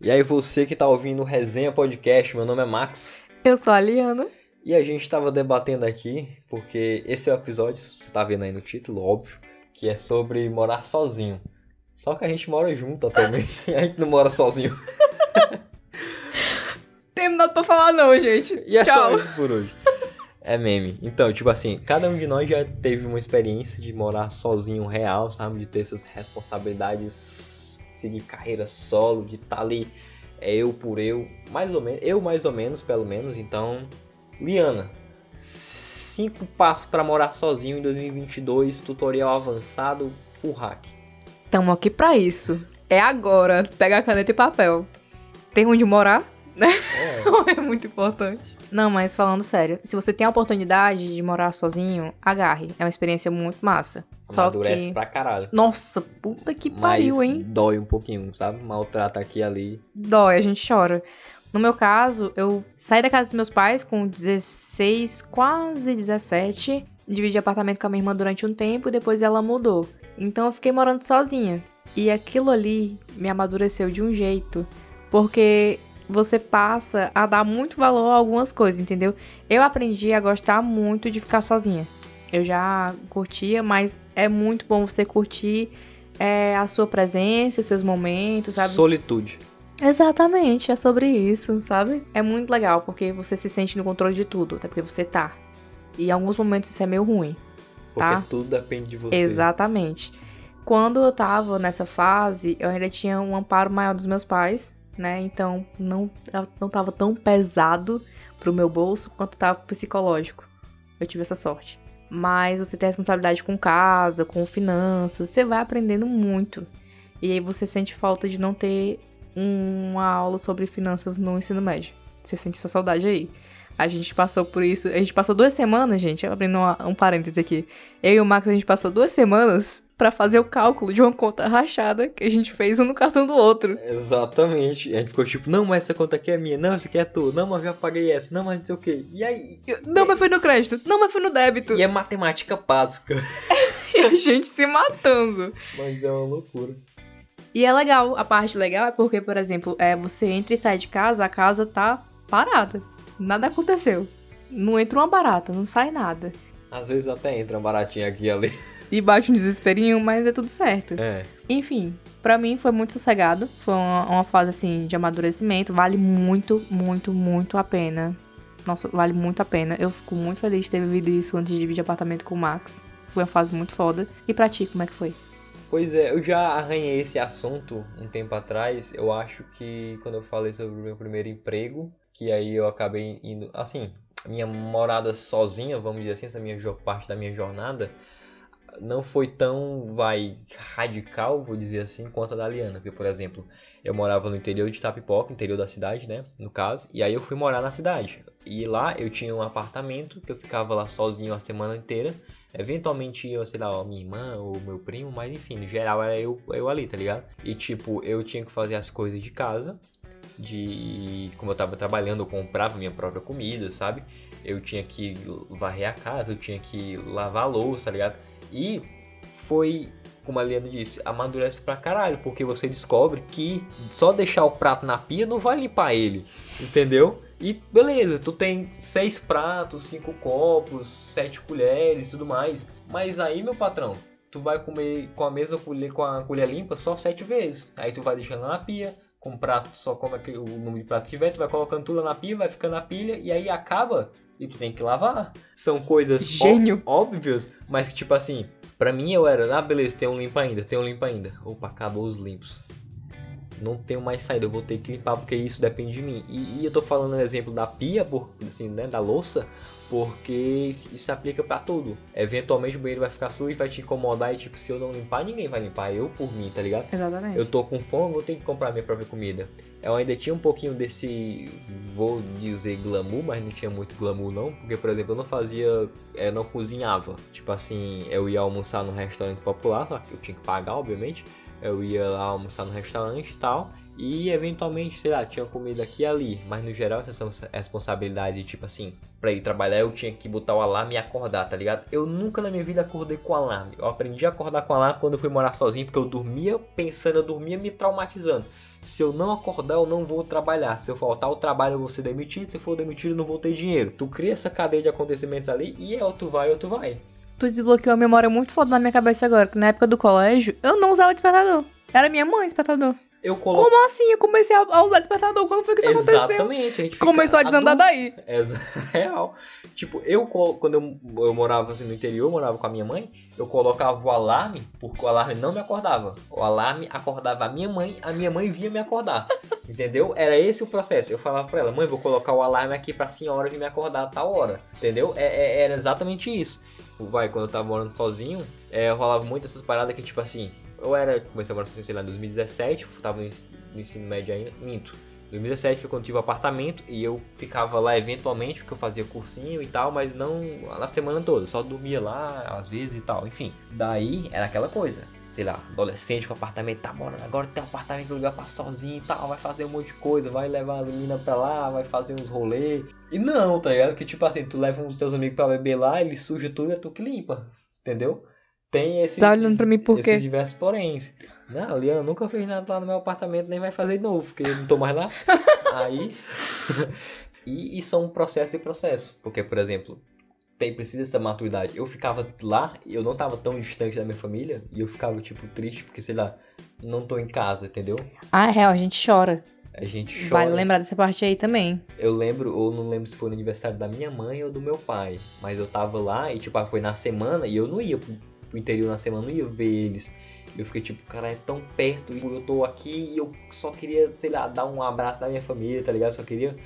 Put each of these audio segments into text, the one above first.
E aí, você que tá ouvindo o Resenha Podcast, meu nome é Max. Eu sou a Liana. E a gente tava debatendo aqui, porque esse é o episódio, você tá vendo aí no título, óbvio, que é sobre morar sozinho. Só que a gente mora junto atualmente, a gente não mora sozinho. Tem nada pra falar não, gente. E é Tchau. só isso por hoje. É meme. Então, tipo assim, cada um de nós já teve uma experiência de morar sozinho real, sabe? De ter essas responsabilidades, seguir carreira solo, de estar ali é eu por eu, mais ou menos, eu mais ou menos, pelo menos. Então, Liana, cinco passos pra morar sozinho em 2022, tutorial avançado, full hack. Tamo aqui pra isso. É agora. Pega a caneta e papel. Tem onde morar? É, é muito importante. Não, mas falando sério, se você tem a oportunidade de morar sozinho, agarre. É uma experiência muito massa. Só amadurece que. pra caralho. Nossa, puta que Mas pariu, hein? dói um pouquinho, sabe? Maltrata aqui e ali. Dói, a gente chora. No meu caso, eu saí da casa dos meus pais com 16, quase 17. Dividi apartamento com a minha irmã durante um tempo e depois ela mudou. Então eu fiquei morando sozinha. E aquilo ali me amadureceu de um jeito. Porque você passa a dar muito valor a algumas coisas, entendeu? Eu aprendi a gostar muito de ficar sozinha. Eu já curtia, mas é muito bom você curtir é, a sua presença, os seus momentos, sabe? Solitude. Exatamente, é sobre isso, sabe? É muito legal, porque você se sente no controle de tudo, até porque você tá. E em alguns momentos isso é meio ruim. Porque Tá. tudo depende de você. Exatamente. Quando eu tava nessa fase, eu ainda tinha um amparo maior dos meus pais, né? Então não, não tava tão pesado pro meu bolso quanto tava psicológico. Eu tive essa sorte. Mas você tem responsabilidade com casa, com finanças, você vai aprendendo muito. E aí você sente falta de não ter uma aula sobre finanças no ensino médio. Você sente essa saudade aí. A gente passou por isso. A gente passou duas semanas, gente. Abrindo uma- um parêntese aqui. Eu e o Max, a gente passou duas semanas pra fazer o cálculo de uma conta rachada que a gente fez um no cartão do outro. Exatamente. A gente ficou tipo, não, mas essa conta aqui é minha, não, essa aqui é tua, não, mas eu já paguei essa, não, mas não sei o quê. E aí? Não, mas foi no crédito. Não, mas foi no débito. E é matemática básica. E a gente se matando. Mas é uma loucura. E é legal. A parte legal é porque, por exemplo, é, você entra e sai de casa, a casa tá parada. Nada aconteceu. Não entra uma barata, não sai nada. Às vezes até entra um baratinho aqui e ali. E bate um desesperinho, mas é tudo certo. É. Enfim, pra mim foi muito sossegado. Foi uma, uma fase assim de amadurecimento. Vale muito, muito, muito a pena. Nossa, vale muito a pena. Eu fico muito feliz de ter vivido isso antes de dividir apartamento com o Max. Foi uma fase muito foda. E pra ti, como é que foi? Pois é, eu já arranhei esse assunto um tempo atrás. Eu acho que quando eu falei sobre o meu primeiro emprego, que aí eu acabei indo. Assim, minha morada sozinha, vamos dizer assim, essa minha parte da minha jornada, não foi tão, vai, radical, vou dizer assim, quanto a da Liana. Porque, por exemplo, eu morava no interior de Itapipoca, interior da cidade, né? No caso, e aí eu fui morar na cidade. E lá eu tinha um apartamento que eu ficava lá sozinho a semana inteira. Eventualmente ia, sei lá, minha irmã ou meu primo, mas enfim, no geral era eu, eu ali, tá ligado? E tipo, eu tinha que fazer as coisas de casa, de como eu tava trabalhando, eu comprava minha própria comida, sabe? Eu tinha que varrer a casa, eu tinha que lavar a louça, tá ligado? E foi, como a Liana disse, amadurece pra caralho, porque você descobre que só deixar o prato na pia não vai limpar ele, entendeu? E beleza, tu tem seis pratos, cinco copos, sete colheres e tudo mais. Mas aí, meu patrão, tu vai comer com a mesma colher, com a colher limpa só sete vezes. Aí tu vai deixando na pia, com prato, só como aquele- o número de prato que tiver, tu vai colocando tudo na pia, vai ficando na pilha, e aí acaba e tu tem que lavar. São coisas Gênio. óbvias, mas que tipo assim, pra mim eu era, ah beleza, tem um limpo ainda, tem um limpo ainda. Opa, acabou os limpos não tenho mais saída, eu vou ter que limpar porque isso depende de mim. E, e eu tô falando o exemplo da pia, por, assim, né, da louça, porque isso se aplica pra tudo. Eventualmente o banheiro vai ficar sujo, vai te incomodar e tipo, se eu não limpar, ninguém vai limpar, eu por mim, tá ligado? Exatamente. Eu tô com fome, vou ter que comprar minha própria comida. Eu ainda tinha um pouquinho desse, vou dizer glamour, mas não tinha muito glamour não, porque por exemplo, eu não fazia, eu não cozinhava. Tipo assim, eu ia almoçar no restaurante popular, só que eu tinha que pagar, obviamente. Eu ia lá almoçar no restaurante e tal. E eventualmente, sei lá, tinha comida aqui e ali. Mas no geral, essa responsabilidade, tipo assim, pra ir trabalhar eu tinha que botar o alarme e acordar, tá ligado? Eu nunca na minha vida acordei com alarme. Eu aprendi a acordar com alarme quando eu fui morar sozinho, porque eu dormia pensando, eu dormia me traumatizando. Se eu não acordar, eu não vou trabalhar. Se eu faltar o trabalho, eu vou ser demitido. Se eu for demitido, eu não vou ter dinheiro. Tu cria essa cadeia de acontecimentos ali e é ou tu vai ou tu vai. Tu desbloqueou a memória muito foda na minha cabeça agora, que na época do colégio, eu não usava despertador. Era minha mãe despertador. Eu coloco. Como assim? Eu comecei a usar despertador. Quando foi que isso aconteceu? Exatamente. A gente fica Começou a desandar adulto. daí. É real. Tipo, eu colo- quando eu, eu morava assim no interior, eu morava com a minha mãe, eu colocava o alarme, porque o alarme não me acordava. O alarme acordava a minha mãe, a minha mãe vinha me acordar. Entendeu? Era esse o processo. Eu falava pra ela, mãe, vou colocar o alarme aqui pra senhora vir me acordar a tal hora. Entendeu? É, é- era exatamente isso. Vai, quando eu tava morando sozinho, é, rolava muito essas paradas que, tipo assim, eu era, comecei a morar sozinho, sei lá, em 2017, eu tava no, no ensino médio ainda, minto. 2017 foi quando tive apartamento e eu ficava lá eventualmente, porque eu fazia cursinho e tal, mas não na semana toda, só dormia lá às vezes e tal, enfim. Daí era aquela coisa, sei lá, adolescente com apartamento, tá morando agora tem um apartamento, lugar pra sozinho e tal, vai fazer um monte de coisa, vai levar as meninas pra lá, vai fazer uns rolês. E não, tá ligado? Que tipo assim, tu leva uns teus amigos pra beber lá, ele suja tudo e é tu que limpa, entendeu? Tem esse. Tá olhando pra mim por quê? Esses diversos poréns. Não, a Liana nunca fez nada lá no meu apartamento, nem vai fazer de novo, porque eu não tô mais lá. Aí. e, e são processo e processo. Porque, por exemplo, tem, precisa dessa maturidade. Eu ficava lá, eu não tava tão distante da minha família, e eu ficava, tipo, triste, porque, sei lá, não tô em casa, entendeu? Ah, é real, a gente chora. A gente chora. Vale lembrar dessa parte aí também. Eu lembro, ou não lembro se foi no aniversário da minha mãe ou do meu pai. Mas eu tava lá e, tipo, ah, foi na semana e eu não ia pro, pro interior na semana, não ia ver eles. Eu fiquei tipo, cara, é tão perto e eu tô aqui e eu só queria, sei lá, dar um abraço da minha família, tá ligado? Só queria.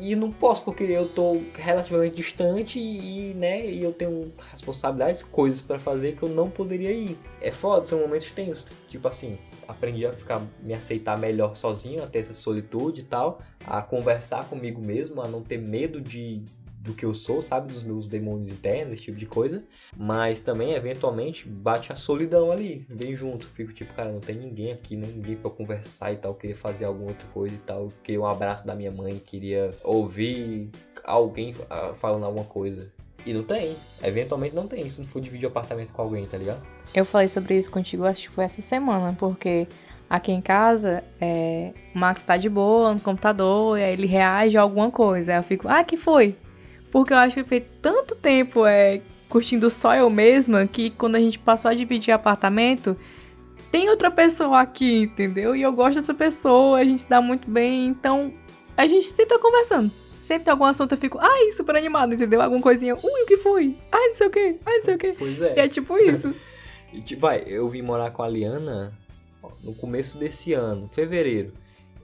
E, não posso porque eu tô relativamente distante e, né, e eu tenho responsabilidades, coisas pra fazer que eu não poderia ir. É foda, são momentos tensos. Tipo assim, aprendi a ficar, me aceitar melhor sozinho, a ter essa solitude e tal, a conversar comigo mesmo, a não ter medo de do que eu sou, sabe, dos meus demônios internos, esse tipo de coisa. Mas também, eventualmente, bate a solidão ali, vem junto. Fico tipo, cara, não tem ninguém aqui, ninguém pra conversar e tal. Queria fazer alguma outra coisa e tal. Queria um abraço da minha mãe, queria ouvir alguém ah, falando alguma coisa. E não tem. Eventualmente não tem, se não for dividir o apartamento com alguém, tá ligado? Eu falei sobre isso contigo, acho que foi essa semana, porque aqui em casa, é, o Max tá de boa no computador, e aí ele reage a alguma coisa. Aí eu fico, ah, que foi? Porque eu acho que foi tanto tempo é, curtindo só eu mesma, que quando a gente passou a dividir apartamento, tem outra pessoa aqui, entendeu? E eu gosto dessa pessoa, a gente se dá muito bem, então a gente sempre tá conversando. Sempre tem algum assunto, eu fico, ai, super animado, entendeu? Alguma coisinha, ui, o que foi? Ai, não sei o que, ai, não sei o que. Pois E é tipo isso. E, tipo, vai, eu vim morar com a Liana no começo desse ano, fevereiro.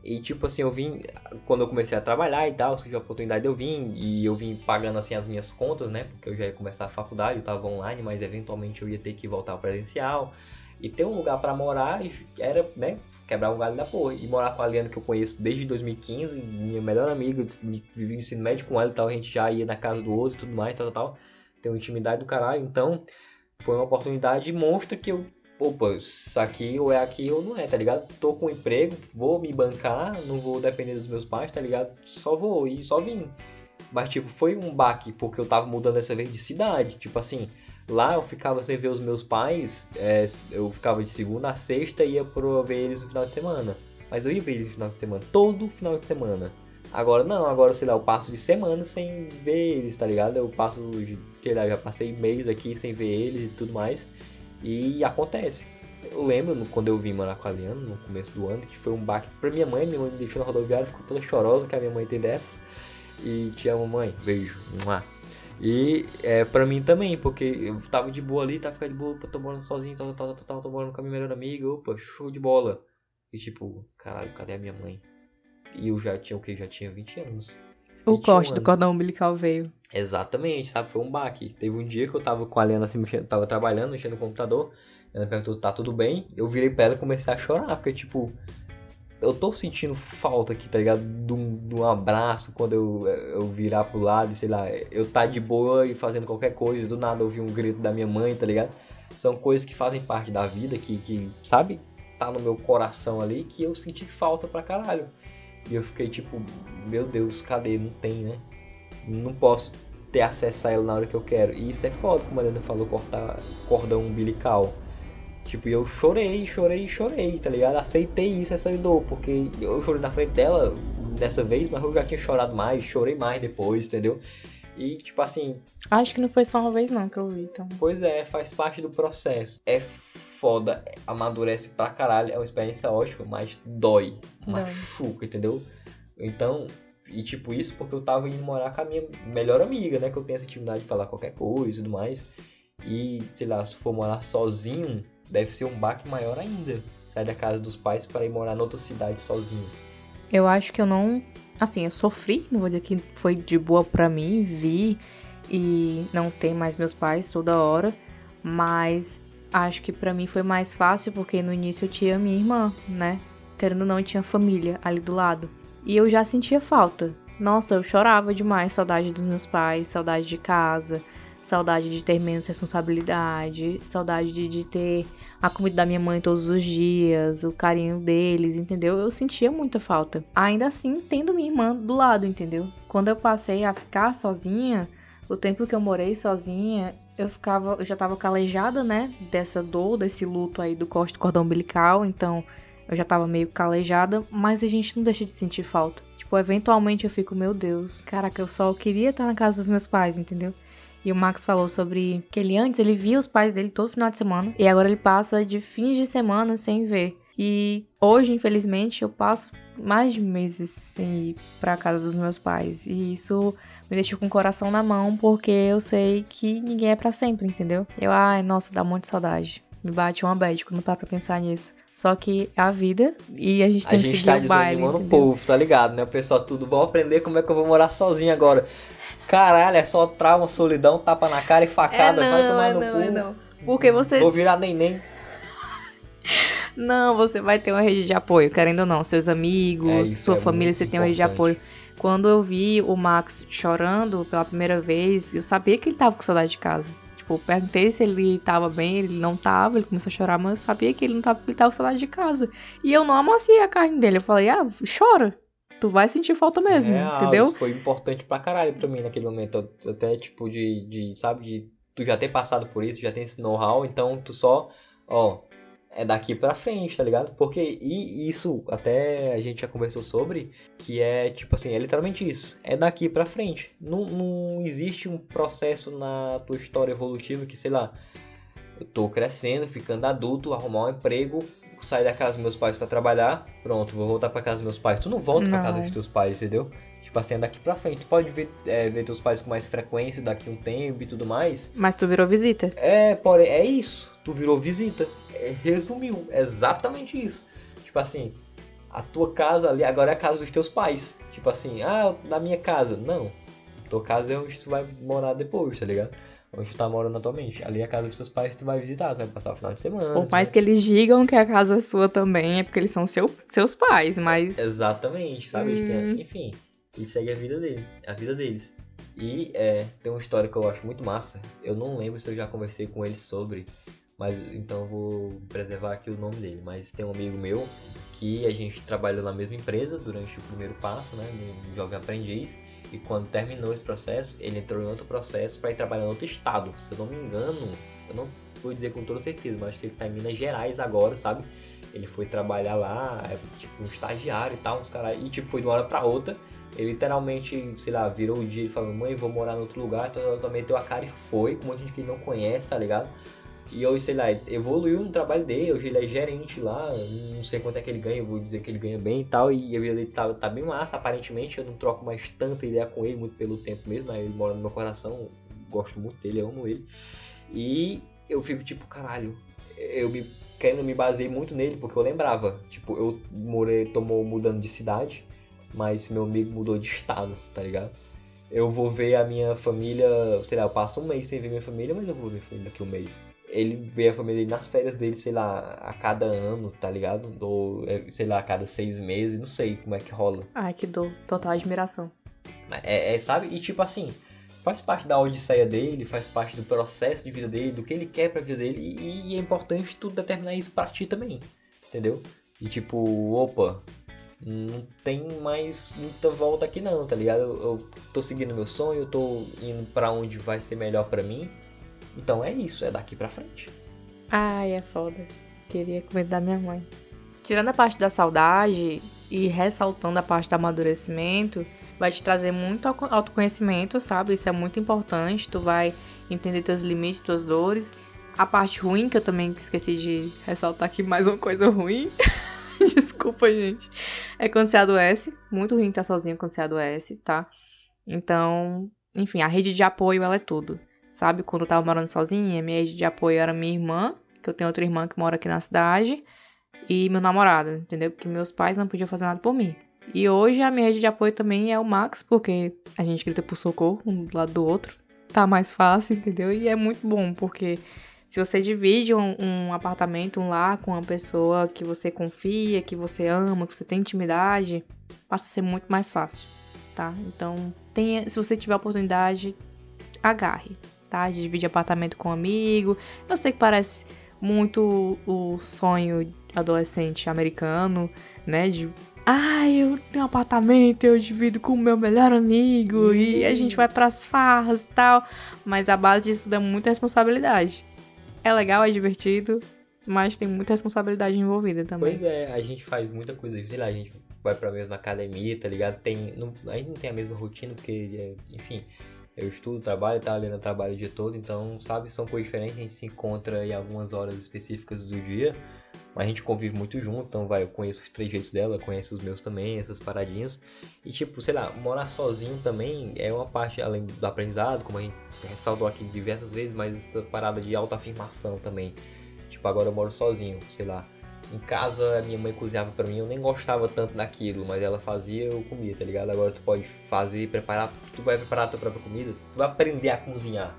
E tipo assim, eu vim, quando eu comecei a trabalhar e tal, surgiu a oportunidade, eu vim e eu vim pagando assim as minhas contas, né? Porque eu já ia começar a faculdade, eu tava online, mas eventualmente eu ia ter que voltar ao presencial. E ter um lugar pra morar era, né, quebrar um galho da porra. E morar com a Liana que eu conheço desde 2015, minha melhor amiga, vivi o ensino médio com ela e tal, a gente já ia na casa do outro e tudo mais, tal, tal, tal. Tem uma intimidade do caralho, então foi uma oportunidade monstra que eu opa, isso aqui ou é aqui ou não é, tá ligado? Tô com um emprego, vou me bancar, não vou depender dos meus pais, tá ligado? Só vou e só vim. Mas, tipo, foi um baque porque eu tava mudando dessa vez de cidade. Tipo assim, lá eu ficava sem ver os meus pais, é, eu ficava de segunda a sexta e ia pro ver eles no final de semana. Mas eu ia ver eles no final de semana, todo final de semana. Agora não, agora sei lá, eu passo de semana sem ver eles, tá ligado? Eu passo, sei lá, já passei mês aqui sem ver eles e tudo mais. E acontece. Eu lembro quando eu vim morar com a Liana, no começo do ano, que foi um baque pra minha mãe. Minha mãe me deixou na rodoviária, ficou toda chorosa, que a minha mãe tem dessas. E te amo, mãe. Beijo. Mua. E é pra mim também, porque eu tava de boa ali, tava ficando de boa, tô morando sozinho, tal, tal, tal, tal, tô morando com a minha melhor amiga, opa, show de bola. E tipo, caralho, cadê a minha mãe? E eu já tinha o que? Já tinha 20 anos. O 21 corte do cordão umbilical veio. Exatamente, sabe? Foi um baque. Teve um dia que eu tava com a Liana assim, mexendo, tava trabalhando, mexendo no computador. Ela perguntou, tá tudo bem? Eu virei pra ela e comecei a chorar, porque, tipo, eu tô sentindo falta aqui, tá ligado? De um, de um abraço quando eu, eu virar pro lado, sei lá, eu tá de boa e fazendo qualquer coisa, do nada ouvir um grito da minha mãe, tá ligado? São coisas que fazem parte da vida, que, que sabe? Tá no meu coração ali, que eu senti falta pra caralho. E eu fiquei tipo, meu Deus, cadê? Não tem, né? Não posso ter acesso a ela na hora que eu quero. E isso é foda, como a Helena falou, cortar cordão umbilical. Tipo, eu chorei, chorei, chorei, tá ligado? Aceitei isso, essa dor, porque eu chorei na frente dela dessa vez, mas eu já tinha chorado mais, chorei mais depois, entendeu? E, tipo assim. Acho que não foi só uma vez, não, que eu vi, então. Pois é, faz parte do processo. É foda, amadurece pra caralho, é uma experiência ótima, mas dói, machuca, entendeu? Então, e tipo isso porque eu tava indo morar com a minha melhor amiga, né? Que eu tenho essa intimidade de falar qualquer coisa e tudo mais. E, sei lá, se for morar sozinho, deve ser um baque maior ainda. Sair da casa dos pais para ir morar noutra cidade sozinho. Eu acho que eu não. Assim, eu sofri, não vou dizer que foi de boa pra mim, vi e não ter mais meus pais toda hora, mas acho que para mim foi mais fácil porque no início eu tinha minha irmã, né? Querendo ou não, eu tinha família ali do lado. E eu já sentia falta. Nossa, eu chorava demais, saudade dos meus pais, saudade de casa, saudade de ter menos responsabilidade, saudade de, de ter a comida da minha mãe todos os dias, o carinho deles, entendeu? Eu sentia muita falta. Ainda assim, tendo minha irmã do lado, entendeu? Quando eu passei a ficar sozinha, o tempo que eu morei sozinha, eu ficava, eu já tava calejada, né, dessa dor, desse luto aí do corte do cordão umbilical, então eu já tava meio calejada, mas a gente não deixa de sentir falta. Tipo, eventualmente eu fico, meu Deus, caraca, eu só queria estar na casa dos meus pais, entendeu? E o Max falou sobre que ele antes ele via os pais dele todo final de semana e agora ele passa de fins de semana sem ver. E hoje, infelizmente, eu passo mais de meses sem ir pra casa dos meus pais. E isso me deixa com o coração na mão, porque eu sei que ninguém é para sempre, entendeu? Eu, ai, nossa, dá um monte de saudade. Me bate uma bad quando para pra pensar nisso. Só que é a vida e a gente tem a que gente seguir tá o baile. o povo, tá ligado, né? O pessoal tudo, vou aprender como é que eu vou morar sozinho agora. Caralho, é só trauma, solidão, tapa na cara e facada. É não, vai tomar é no não, cu. É não. Porque você. Vou virar neném. Não, você vai ter uma rede de apoio, querendo ou não. Seus amigos, é sua é família, você importante. tem uma rede de apoio. Quando eu vi o Max chorando pela primeira vez, eu sabia que ele tava com saudade de casa. Tipo, eu perguntei se ele tava bem, ele não tava, ele começou a chorar, mas eu sabia que ele não tava, ele tava com saudade de casa. E eu não amaciei a carne dele. Eu falei, ah, chora tu vai sentir falta mesmo, é, entendeu? Isso foi importante pra caralho pra mim naquele momento. Até, tipo, de, de, sabe, de tu já ter passado por isso, já tem esse know-how, então tu só, ó, é daqui pra frente, tá ligado? Porque e isso até a gente já conversou sobre, que é tipo assim, é literalmente isso, é daqui pra frente. Não, não existe um processo na tua história evolutiva que, sei lá, eu tô crescendo, ficando adulto, arrumar um emprego, sair da casa dos meus pais para trabalhar, pronto, vou voltar para casa dos meus pais. Tu não volta para casa dos teus pais, entendeu? Tipo assim, é daqui pra frente. Tu pode ver, é, ver teus pais com mais frequência daqui um tempo e tudo mais. Mas tu virou visita. É, porém, é isso. Tu virou visita. É, resumiu. É exatamente isso. Tipo assim, a tua casa ali agora é a casa dos teus pais. Tipo assim, ah, na minha casa. Não. Tua casa é onde tu vai morar depois, tá ligado? onde tu tá morando atualmente. Ali é a casa dos teus pais, tu vai visitar, tu vai passar o final de semana. Por mais que eles digam que a casa é sua também, é porque eles são seu, seus pais, mas. Exatamente, sabe? Hum. Enfim, aí é a vida dele, é a vida deles. E é, tem uma história que eu acho muito massa. Eu não lembro se eu já conversei com eles sobre, mas então vou preservar aqui o nome dele. Mas tem um amigo meu que a gente trabalhou na mesma empresa durante o primeiro passo, né, no Jovem Aprendiz. E quando terminou esse processo, ele entrou em outro processo para ir trabalhar em outro estado. Se eu não me engano, eu não vou dizer com toda certeza, mas acho que ele tá em Minas Gerais agora, sabe? Ele foi trabalhar lá, é, tipo, um estagiário e tal, uns caras. E tipo, foi de uma hora pra outra. Ele literalmente, sei lá, virou o dia e falou, mãe, vou morar em outro lugar. Então ela meteu a cara e foi, com um monte de gente que ele não conhece, tá ligado? E hoje, sei lá, evoluiu no trabalho dele, hoje ele é gerente lá, não sei quanto é que ele ganha, vou dizer que ele ganha bem e tal, e dele tá, tá bem massa, aparentemente, eu não troco mais tanta ideia com ele, muito pelo tempo mesmo, ele mora no meu coração, gosto muito dele, amo ele, e eu fico tipo, caralho, eu me querendo me basear muito nele, porque eu lembrava, tipo, eu morei, tomou mudando de cidade, mas meu amigo mudou de estado, tá ligado? Eu vou ver a minha família, sei lá, eu passo um mês sem ver minha família, mas eu vou ver minha família daqui um mês ele vê a família dele nas férias dele, sei lá, a cada ano, tá ligado? Ou, é, sei lá, a cada seis meses, não sei como é que rola. Ai, que dor. Total admiração. É, é, sabe? E tipo assim, faz parte da odisseia dele, faz parte do processo de vida dele, do que ele quer pra vida dele, e, e é importante tu determinar isso pra ti também, entendeu? E tipo, opa, não tem mais muita volta aqui não, tá ligado? Eu, eu tô seguindo meu sonho, eu tô indo para onde vai ser melhor para mim, então é isso, é daqui para frente. Ai, é foda. Queria comer da minha mãe. Tirando a parte da saudade e ressaltando a parte do amadurecimento, vai te trazer muito autoconhecimento, sabe? Isso é muito importante. Tu vai entender teus limites, tuas dores. A parte ruim, que eu também esqueci de ressaltar aqui mais uma coisa ruim. Desculpa, gente. É quando você adoece. Muito ruim estar sozinho quando você adoece, tá? Então, enfim, a rede de apoio, ela é tudo. Sabe, quando eu tava morando sozinha, minha rede de apoio era minha irmã, que eu tenho outra irmã que mora aqui na cidade, e meu namorado, entendeu? Porque meus pais não podiam fazer nada por mim. E hoje a minha rede de apoio também é o Max, porque a gente grita por socorro um do lado do outro. Tá mais fácil, entendeu? E é muito bom, porque se você divide um, um, apartamento, um lar com uma pessoa que você confia, que você ama, que você tem intimidade, passa a ser muito mais fácil, tá? Então, tenha, se você tiver a oportunidade, agarre, tá? De dividir apartamento com um amigo. Eu sei que parece muito o sonho adolescente americano, né? De ah, eu tenho um apartamento, eu divido com o meu melhor amigo e a gente vai pras farras e tal. Mas a base disso tudo é muita responsabilidade. É legal, é divertido, mas tem muita responsabilidade envolvida também. Pois é, a gente faz muita coisa, sei lá, a gente vai pra mesma academia, tá ligado? Tem, não, a gente não tem a mesma rotina, porque, enfim, eu estudo, trabalho, tá? A Helena trabalha o dia todo, então, sabe, são coisas diferentes, a gente se encontra em algumas horas específicas do dia, mas a gente convive muito junto, então, vai, eu conheço os trejeitos dela, conheço os meus também, essas paradinhas, e, tipo, sei lá, morar sozinho também é uma parte, além do aprendizado, como a gente ressaltou aqui diversas vezes, mas essa parada de autoafirmação também, tipo, agora eu moro sozinho, sei lá, em casa, minha mãe cozinhava para mim, eu nem gostava tanto daquilo, mas ela fazia, eu comia, tá ligado? Agora tu pode fazer, preparar, tu vai preparar a tua própria comida, tu vai aprender a cozinhar,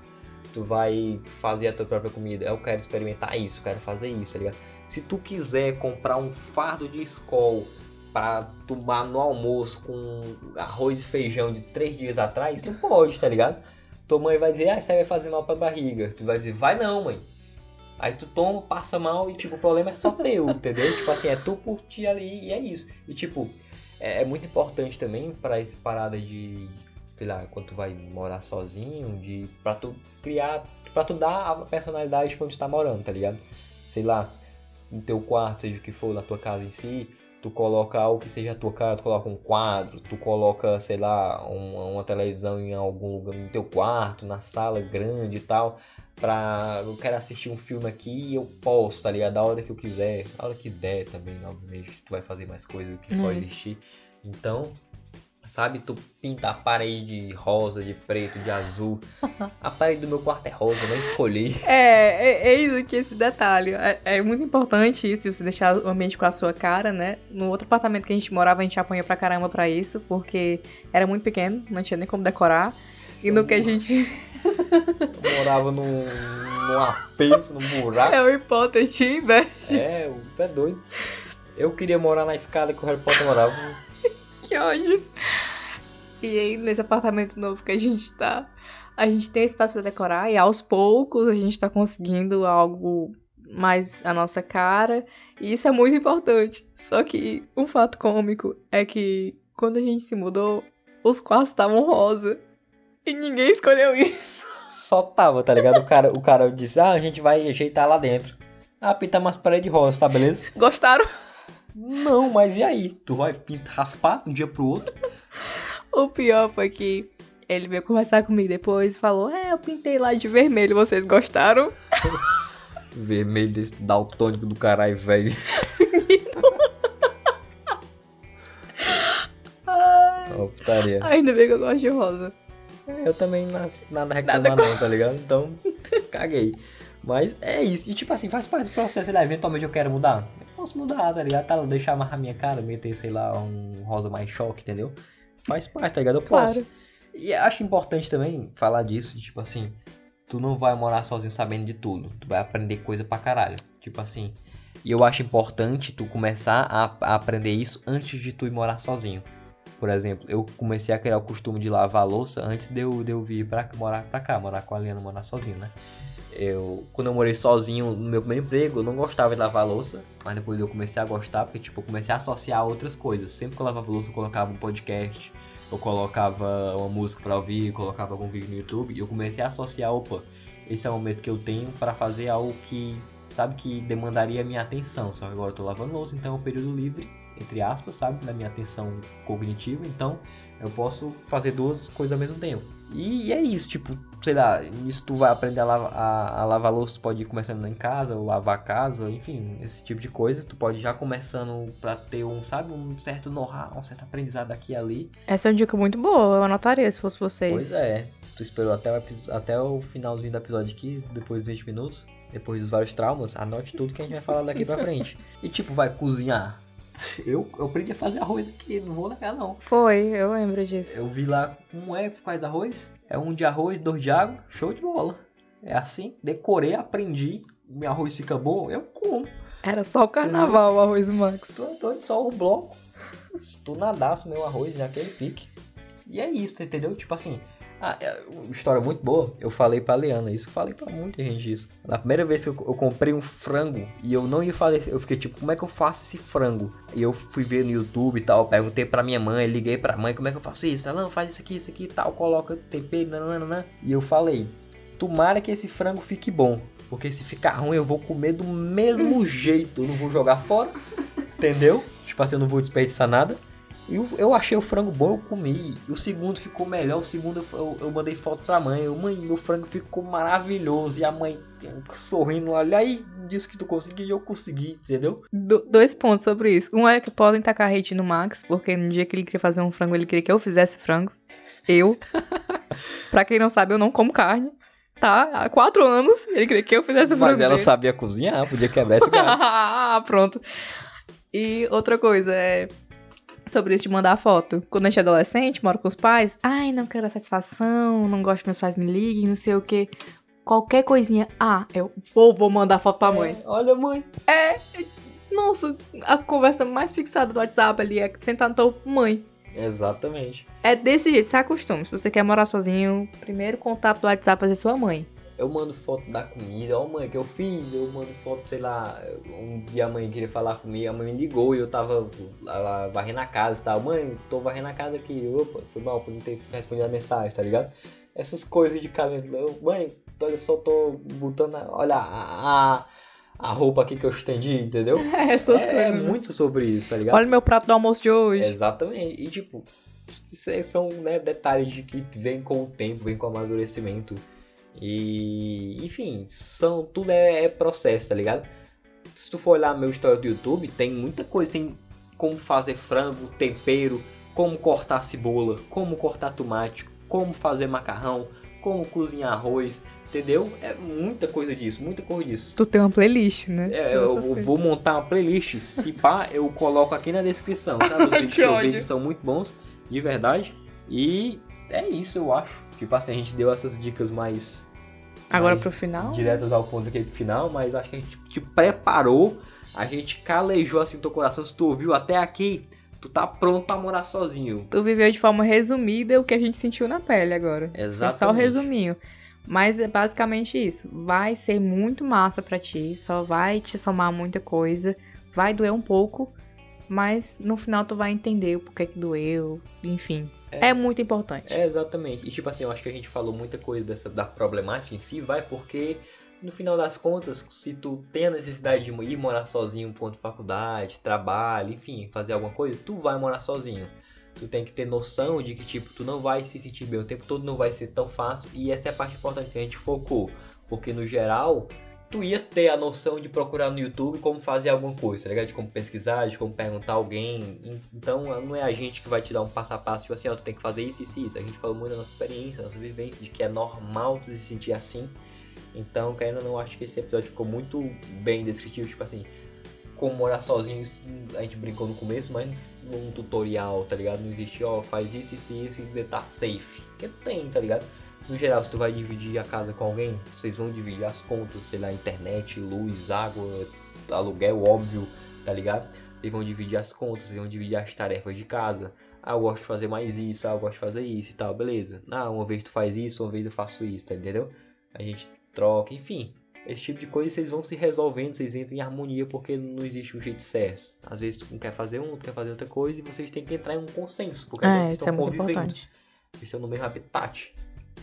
tu vai fazer a tua própria comida. Eu quero experimentar isso, quero fazer isso, tá ligado? Se tu quiser comprar um fardo de escol para tomar no almoço com arroz e feijão de três dias atrás, tu pode, tá ligado? Tua mãe vai dizer, ah, isso aí vai fazer mal pra barriga. Tu vai dizer, vai não, mãe Aí tu toma, passa mal e, tipo, o problema é só teu, entendeu? Tipo assim, é tu curtir ali e é isso. E, tipo, é, é muito importante também para essa parada de, sei lá, quando tu vai morar sozinho, de pra tu criar, pra tu dar a personalidade pra onde tu tá morando, tá ligado? Sei lá, no teu quarto, seja o que for, na tua casa em si, tu coloca algo que seja a tua cara, tu coloca um quadro, tu coloca, sei lá, uma, uma televisão em algum lugar no teu quarto, na sala grande e tal, pra eu quero assistir um filme aqui e eu posso, tá ligado? Da hora que eu quiser, a hora que der também, obviamente, tu vai fazer mais coisa do que só uhum. existir. Então, Sabe, tu pinta a parede de rosa, de preto, de azul. A parede do meu quarto é rosa, eu não escolhi. É, é, é isso aqui, esse detalhe. É, é, muito importante isso, você deixar o ambiente com a sua cara, né? No outro apartamento que a gente morava, a gente apanha pra caramba pra isso, porque era muito pequeno, não tinha nem como decorar. E no que a gente. Eu morava num, num aperto, num buraco. Harry Potter te É, tu é doido. Eu queria morar na escada que o Harry Potter morava que ódio. E aí, nesse apartamento novo que a gente tá, a gente tem espaço para decorar e aos poucos a gente tá conseguindo algo mais a nossa cara. E isso é muito importante. Só que um fato cômico é que quando a gente se mudou, os quartos estavam rosa. E ninguém escolheu isso. Só tava, tá ligado? O cara, o cara disse: Ah, a gente vai ajeitar lá dentro. Ah, pintar umas paredes rosa, tá beleza? Gostaram? Não, mas e aí? Tu vai pintar, raspar de um dia pro outro? o pior foi que ele veio conversar comigo depois e falou: É, eu pintei lá de vermelho, vocês gostaram? vermelho desse daltônico do caralho, velho. oh, putaria. Ainda bem que eu gosto de rosa. É, eu também nada reclamar nada não, tá ligado? Então, caguei. Mas é isso. E tipo assim, faz parte do processo. Lá, eventualmente eu quero mudar posso mudar, tá ligado? Tá, deixar amarrar minha cara, meter, sei lá, um rosa mais choque, entendeu? Faz parte, tá ligado? Eu claro. posso. E acho importante também falar disso, tipo assim, tu não vai morar sozinho sabendo de tudo. Tu vai aprender coisa pra caralho. Tipo assim. E eu acho importante tu começar a, a aprender isso antes de tu ir morar sozinho. Por exemplo, eu comecei a criar o costume de lavar a louça antes de eu, de eu vir pra morar pra cá, morar com a Liana, morar sozinho, né? Eu, quando eu morei sozinho no meu primeiro emprego, eu não gostava de lavar louça, mas depois eu comecei a gostar, porque tipo, eu comecei a associar outras coisas. Sempre que eu lavava louça, eu colocava um podcast, eu colocava uma música para ouvir, colocava algum vídeo no YouTube, e eu comecei a associar, opa, esse é o momento que eu tenho para fazer algo que sabe, que demandaria a minha atenção. Só que agora eu tô lavando louça, então é um período livre, entre aspas, sabe, da minha atenção cognitiva. Então eu posso fazer duas coisas ao mesmo tempo. E é isso, tipo, sei lá, nisso tu vai aprender a, lava, a, a lavar louça, tu pode ir começando em casa, ou lavar a casa, enfim, esse tipo de coisa. Tu pode ir já começando pra ter um, sabe, um certo know-how, um certo aprendizado aqui e ali. Essa é uma dica muito boa, eu anotaria se fosse vocês. Pois é, tu esperou até o, até o finalzinho do episódio aqui, depois dos 20 minutos, depois dos vários traumas, anote tudo que a gente vai falar daqui pra frente. E tipo, vai cozinhar. Eu, eu aprendi a fazer arroz aqui, não vou negar não. Foi, eu lembro disso. Eu vi lá como é que faz arroz. É um de arroz, dois de água, show de bola. É assim, decorei, aprendi. Meu arroz fica bom, eu como. Era só o carnaval o arroz Max. Tô, tô só o bloco. tu nadaço meu arroz naquele pique. E é isso, entendeu? Tipo assim, ah, é, história muito boa. Eu falei pra Leana isso, falei pra muita gente isso. Na primeira vez que eu, eu, comprei um frango e eu não ia fazer, eu fiquei tipo, como é que eu faço esse frango? E eu fui ver no YouTube e tal, perguntei pra minha mãe, liguei pra mãe, como é que eu faço isso? Ela, não, faz isso aqui, isso aqui e tal, coloca tempero, nananana. E eu falei, tomara que esse frango fique bom. Porque se ficar ruim, eu vou comer do mesmo jeito. Eu não vou jogar fora. Entendeu? Tipo assim, eu não vou desperdiçar nada. Eu, eu achei o frango bom, eu comi. O segundo ficou melhor. O segundo eu, eu mandei foto pra mãe. Eu, mãe, meu frango ficou maravilhoso. E a mãe sorrindo, olha aí, disse que tu conseguiu e eu consegui, entendeu? Do, dois pontos sobre isso. Um é que podem tacar hate no Max, porque no dia que ele queria fazer um frango, ele queria que eu fizesse frango. Eu. pra quem não sabe, eu não como carne. Tá? Há quatro anos, ele queria que eu fizesse frango. Mas ela dele. sabia cozinhar, podia quebrar esse galho. ah, pronto. E outra coisa é sobre isso de mandar foto. Quando a gente é adolescente, mora com os pais, ai, não quero satisfação, não gosto que meus pais me liguem, não sei o que. Qualquer coisinha, ah, eu vou, vou mandar foto pra mãe. É, olha, mãe. É, nossa, a conversa mais fixada do WhatsApp ali é sentar no teu mãe. Exatamente. É desse jeito, se acostume. Se você quer morar sozinho, primeiro contato do WhatsApp é sua mãe. Eu mando foto da comida, ó mãe, que eu fiz, eu mando foto, sei lá, um dia a mãe queria falar comigo, a mãe me ligou e eu tava lá, varrendo a casa e tal. Mãe, tô varrendo a casa aqui, opa, foi mal por não ter respondido a mensagem, tá ligado? Essas coisas de casa, mãe, olha só, tô botando, olha a, a roupa aqui que eu estendi, entendeu? É, essas é, coisas. É muito sobre isso, tá ligado? Olha meu prato do almoço de hoje. Exatamente, e tipo, são né, detalhes de que vem com o tempo, vem com o amadurecimento. E, enfim, são tudo é, é, processo, tá ligado? Se tu for olhar meu histórico do YouTube, tem muita coisa, tem como fazer frango, tempero, como cortar cebola, como cortar tomate, como fazer macarrão, como cozinhar arroz, entendeu? É muita coisa disso, muita coisa disso. Tu tem uma playlist, né? É, eu vou montar uma playlist, se pá, eu coloco aqui na descrição, tá? Os vídeos que, que eu vejo são muito bons, de verdade. E é isso, eu acho. Tipo assim, a gente deu essas dicas mais Agora pro final? Diretas ao ponto aqui pro final, mas acho que a gente te preparou, a gente calejou assim teu coração. Se tu ouviu até aqui, tu tá pronto pra morar sozinho. Tu viveu de forma resumida o que a gente sentiu na pele agora. Exatamente. É só o resuminho. Mas é basicamente isso. Vai ser muito massa para ti, só vai te somar muita coisa, vai doer um pouco, mas no final tu vai entender o porquê que doeu, enfim. É, é, muito importante. É, exatamente. E tipo assim, eu acho que a gente falou muita coisa dessa, da problemática em si, vai, porque no final das contas, se tu tem a necessidade de ir morar sozinho de faculdade, trabalho, enfim, fazer alguma coisa, tu vai morar sozinho. Tu tem que ter noção de que, tipo, tu não vai se sentir bem o tempo todo, não vai ser tão fácil. E essa é a parte importante que a gente focou. Porque no geral, tu ia ter a noção de procurar no YouTube como fazer alguma coisa, tá ligado? De como pesquisar, de como perguntar alguém. Então não é a gente que vai te dar um passo a passo, tipo assim, ó, tu tem que fazer isso, isso, isso. A gente falou muito da nossa experiência, da nossa vivência, de que é normal tu se sentir assim. Então, querendo não, acho que esse episódio ficou muito bem descritivo, tipo assim, como morar sozinho, a gente brincou no começo, mas num tutorial, tá ligado? Não existe, ó, faz isso, e isso e tá safe. Porque tem, tá ligado? No geral, se tu vai dividir a casa com alguém, vocês vão dividir as contas, sei lá, internet, luz, água, aluguel, óbvio, tá ligado? Vocês vão dividir as contas, vocês vão dividir as tarefas de casa. Ah, eu gosto de fazer mais isso, ah, eu gosto de fazer isso e tal, beleza. Ah, uma vez tu faz isso, uma vez eu faço isso, tá entendeu? A gente troca, enfim. Esse tipo de coisa vocês vão se resolvendo, vocês entram em harmonia porque não existe um jeito certo. Às vezes tu não quer fazer um, tu quer fazer outra coisa e vocês têm que entrar em um consenso, porque é, vocês estão é muito convivendo. importante. Vocês estão no mesmo habitat.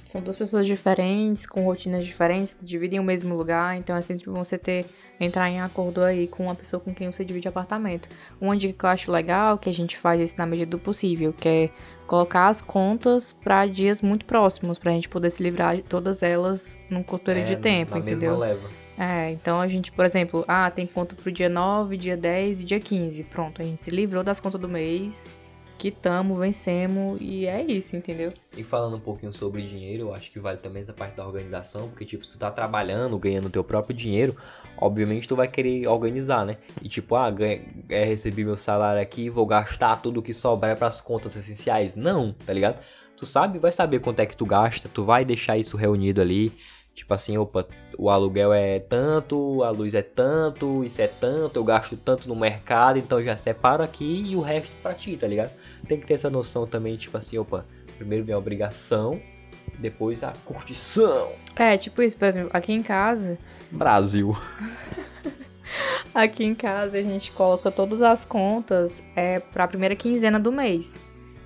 São duas pessoas diferentes, com rotinas diferentes, que dividem o mesmo lugar, então é sempre bom você ter, entrar em acordo aí com uma pessoa com quem você divide apartamento. Uma dica que eu acho legal, que a gente faz isso na medida do possível, que é colocar as contas para dias muito próximos, pra gente poder se livrar de todas elas num curto período É, de tempo, na entendeu? Mesma leva. É, então a gente, por exemplo, ah, tem conta pro dia 9, dia 10 e dia 15. Pronto, a gente se livrou das contas do mês, quitamos, vencemos e é isso, entendeu? E falando um pouquinho sobre dinheiro, eu acho que vale também essa parte da organização, porque tipo, se tu tá trabalhando, ganhando teu próprio dinheiro, obviamente tu vai querer organizar, né? E tipo, ah, é, recebi meu salário aqui, vou gastar tudo que sobrar pras contas essenciais. Não, tá ligado? Tu sabe, vai saber quanto é que tu gasta, tu vai deixar isso reunido ali. Tipo assim, opa, o aluguel é tanto, a luz é tanto, isso é tanto, eu gasto tanto no mercado, então eu já separo aqui e o resto pra ti, tá ligado? Tem que ter essa noção também, tipo assim, opa, primeiro vem a obrigação, depois a curtição. É, tipo isso, por exemplo, aqui em casa, Brasil. aqui em casa a gente coloca todas as contas é pra primeira quinzena do mês.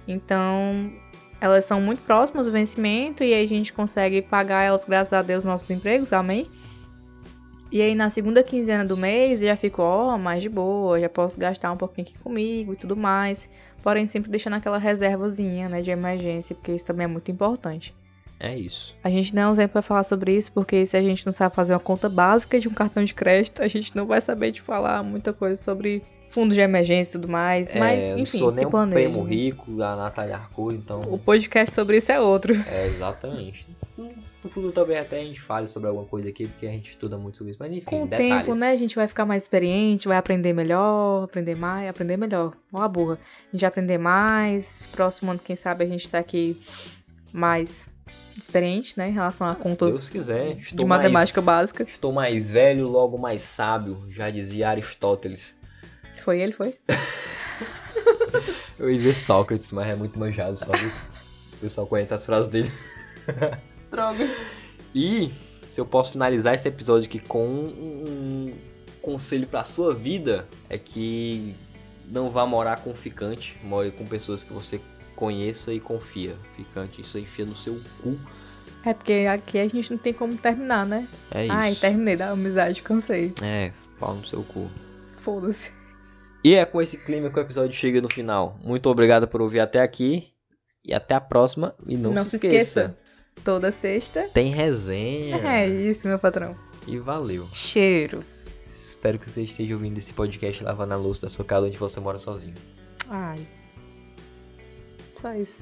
Então, elas são muito próximas do vencimento e aí a gente consegue pagar elas, graças a Deus, nossos empregos, amém? E aí na segunda quinzena do mês já fico, ó, mais de boa, já posso gastar um pouquinho aqui comigo e tudo mais. Porém, sempre deixando aquela reservazinha, né, de emergência, porque isso também é muito importante. É isso. A gente não é um exemplo pra falar sobre isso, porque se a gente não sabe fazer uma conta básica de um cartão de crédito, a gente não vai saber de falar muita coisa sobre fundo de emergência e tudo mais. Mas, é, eu enfim, não sou se nem um planeja. primo rico, a Natália Arcuri, então... O podcast sobre isso é outro. É, exatamente. No futuro também até a gente fale sobre alguma coisa aqui, porque a gente estuda muito sobre isso. Mas enfim, Com o detalhes. tempo, né, a gente vai ficar mais experiente, vai aprender melhor, aprender mais, aprender melhor. Ó a burra. A gente vai aprender mais. Próximo ano, quem sabe, a gente tá aqui mais experiente, né, em relação a Se contas Deus quiser. de Estou matemática mais, básica. Estou mais velho, logo mais sábio, já dizia Aristóteles. Foi ele, foi? Eu ia dizer Sócrates, mas é muito manjado Sócrates. O pessoal conhece as frases dele. Droga. E se eu posso finalizar esse episódio aqui com um conselho pra sua vida, é que não vá morar com ficante, more com pessoas que você conheça e confia. Ficante, isso aí enfia no seu cu. É porque aqui a gente não tem como terminar, né? É isso. Ai, terminei da amizade, cansei. É, pau no seu cu. Foda-se. E é com esse clima que o episódio chega no final. Muito obrigado por ouvir até aqui. E até a próxima. E não, Não se, esqueça. esqueça. Toda sexta. Tem resenha. É isso, meu patrão. E valeu. Cheiro. Espero que você esteja ouvindo esse podcast lavando a louça da sua casa onde você mora sozinho. Ai. Só isso.